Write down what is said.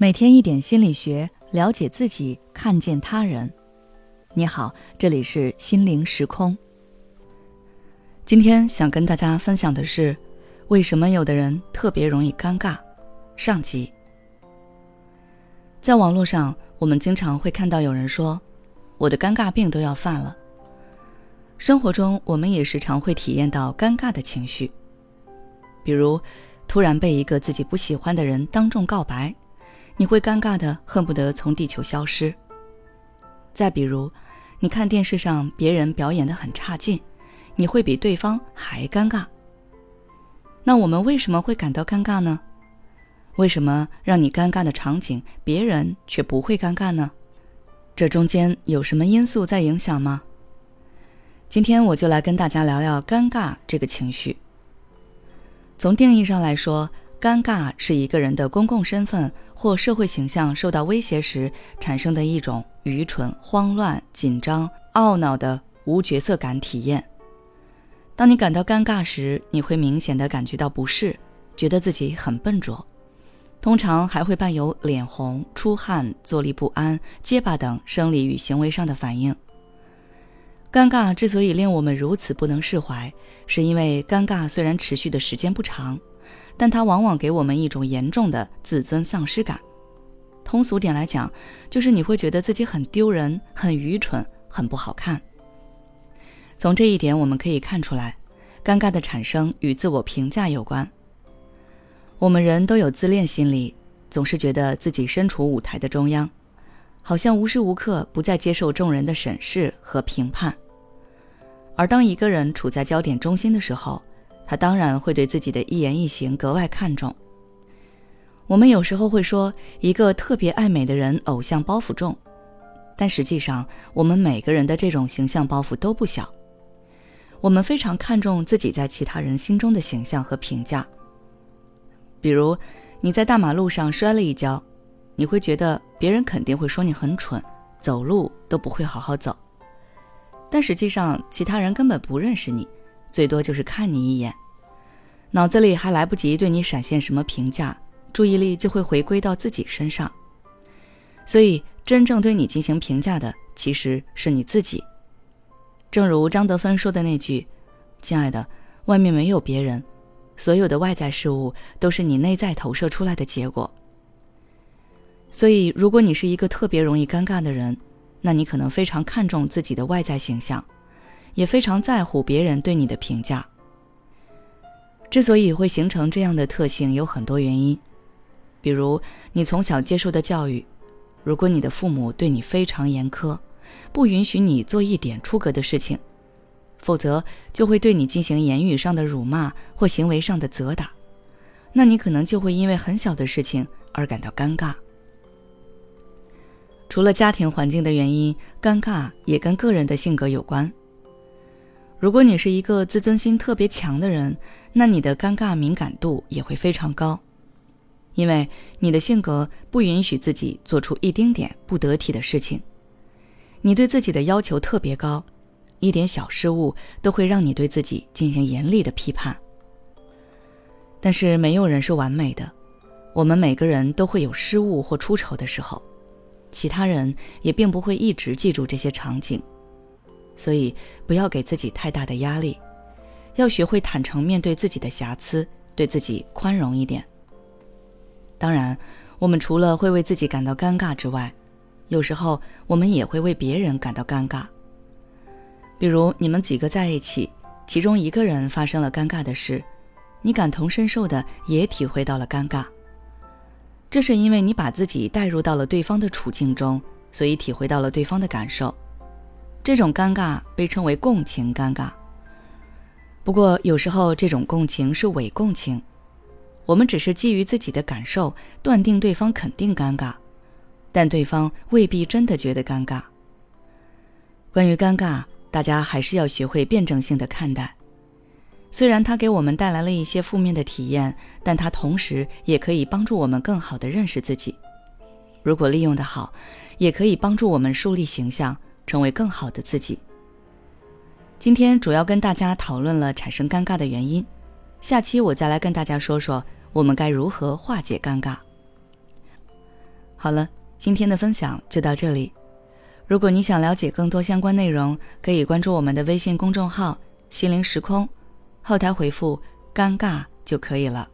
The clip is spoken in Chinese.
每天一点心理学，了解自己，看见他人。你好，这里是心灵时空。今天想跟大家分享的是，为什么有的人特别容易尴尬？上集。在网络上，我们经常会看到有人说：“我的尴尬病都要犯了。”生活中，我们也时常会体验到尴尬的情绪，比如突然被一个自己不喜欢的人当众告白。你会尴尬的恨不得从地球消失。再比如，你看电视上别人表演的很差劲，你会比对方还尴尬。那我们为什么会感到尴尬呢？为什么让你尴尬的场景，别人却不会尴尬呢？这中间有什么因素在影响吗？今天我就来跟大家聊聊尴尬这个情绪。从定义上来说，尴尬是一个人的公共身份或社会形象受到威胁时产生的一种愚蠢、慌乱、紧张、懊恼的无角色感体验。当你感到尴尬时，你会明显的感觉到不适，觉得自己很笨拙，通常还会伴有脸红、出汗、坐立不安、结巴等生理与行为上的反应。尴尬之所以令我们如此不能释怀，是因为尴尬虽然持续的时间不长。但它往往给我们一种严重的自尊丧失感。通俗点来讲，就是你会觉得自己很丢人、很愚蠢、很不好看。从这一点我们可以看出来，尴尬的产生与自我评价有关。我们人都有自恋心理，总是觉得自己身处舞台的中央，好像无时无刻不在接受众人的审视和评判。而当一个人处在焦点中心的时候，他当然会对自己的一言一行格外看重。我们有时候会说，一个特别爱美的人偶像包袱重，但实际上，我们每个人的这种形象包袱都不小。我们非常看重自己在其他人心中的形象和评价。比如，你在大马路上摔了一跤，你会觉得别人肯定会说你很蠢，走路都不会好好走。但实际上，其他人根本不认识你。最多就是看你一眼，脑子里还来不及对你闪现什么评价，注意力就会回归到自己身上。所以，真正对你进行评价的其实是你自己。正如张德芬说的那句：“亲爱的，外面没有别人，所有的外在事物都是你内在投射出来的结果。”所以，如果你是一个特别容易尴尬的人，那你可能非常看重自己的外在形象。也非常在乎别人对你的评价。之所以会形成这样的特性，有很多原因，比如你从小接受的教育，如果你的父母对你非常严苛，不允许你做一点出格的事情，否则就会对你进行言语上的辱骂或行为上的责打，那你可能就会因为很小的事情而感到尴尬。除了家庭环境的原因，尴尬也跟个人的性格有关。如果你是一个自尊心特别强的人，那你的尴尬敏感度也会非常高，因为你的性格不允许自己做出一丁点不得体的事情，你对自己的要求特别高，一点小失误都会让你对自己进行严厉的批判。但是没有人是完美的，我们每个人都会有失误或出丑的时候，其他人也并不会一直记住这些场景。所以，不要给自己太大的压力，要学会坦诚面对自己的瑕疵，对自己宽容一点。当然，我们除了会为自己感到尴尬之外，有时候我们也会为别人感到尴尬。比如，你们几个在一起，其中一个人发生了尴尬的事，你感同身受的也体会到了尴尬。这是因为你把自己带入到了对方的处境中，所以体会到了对方的感受。这种尴尬被称为共情尴尬。不过，有时候这种共情是伪共情，我们只是基于自己的感受断定对方肯定尴尬，但对方未必真的觉得尴尬。关于尴尬，大家还是要学会辩证性的看待。虽然它给我们带来了一些负面的体验，但它同时也可以帮助我们更好的认识自己。如果利用的好，也可以帮助我们树立形象。成为更好的自己。今天主要跟大家讨论了产生尴尬的原因，下期我再来跟大家说说我们该如何化解尴尬。好了，今天的分享就到这里。如果你想了解更多相关内容，可以关注我们的微信公众号“心灵时空”，后台回复“尴尬”就可以了。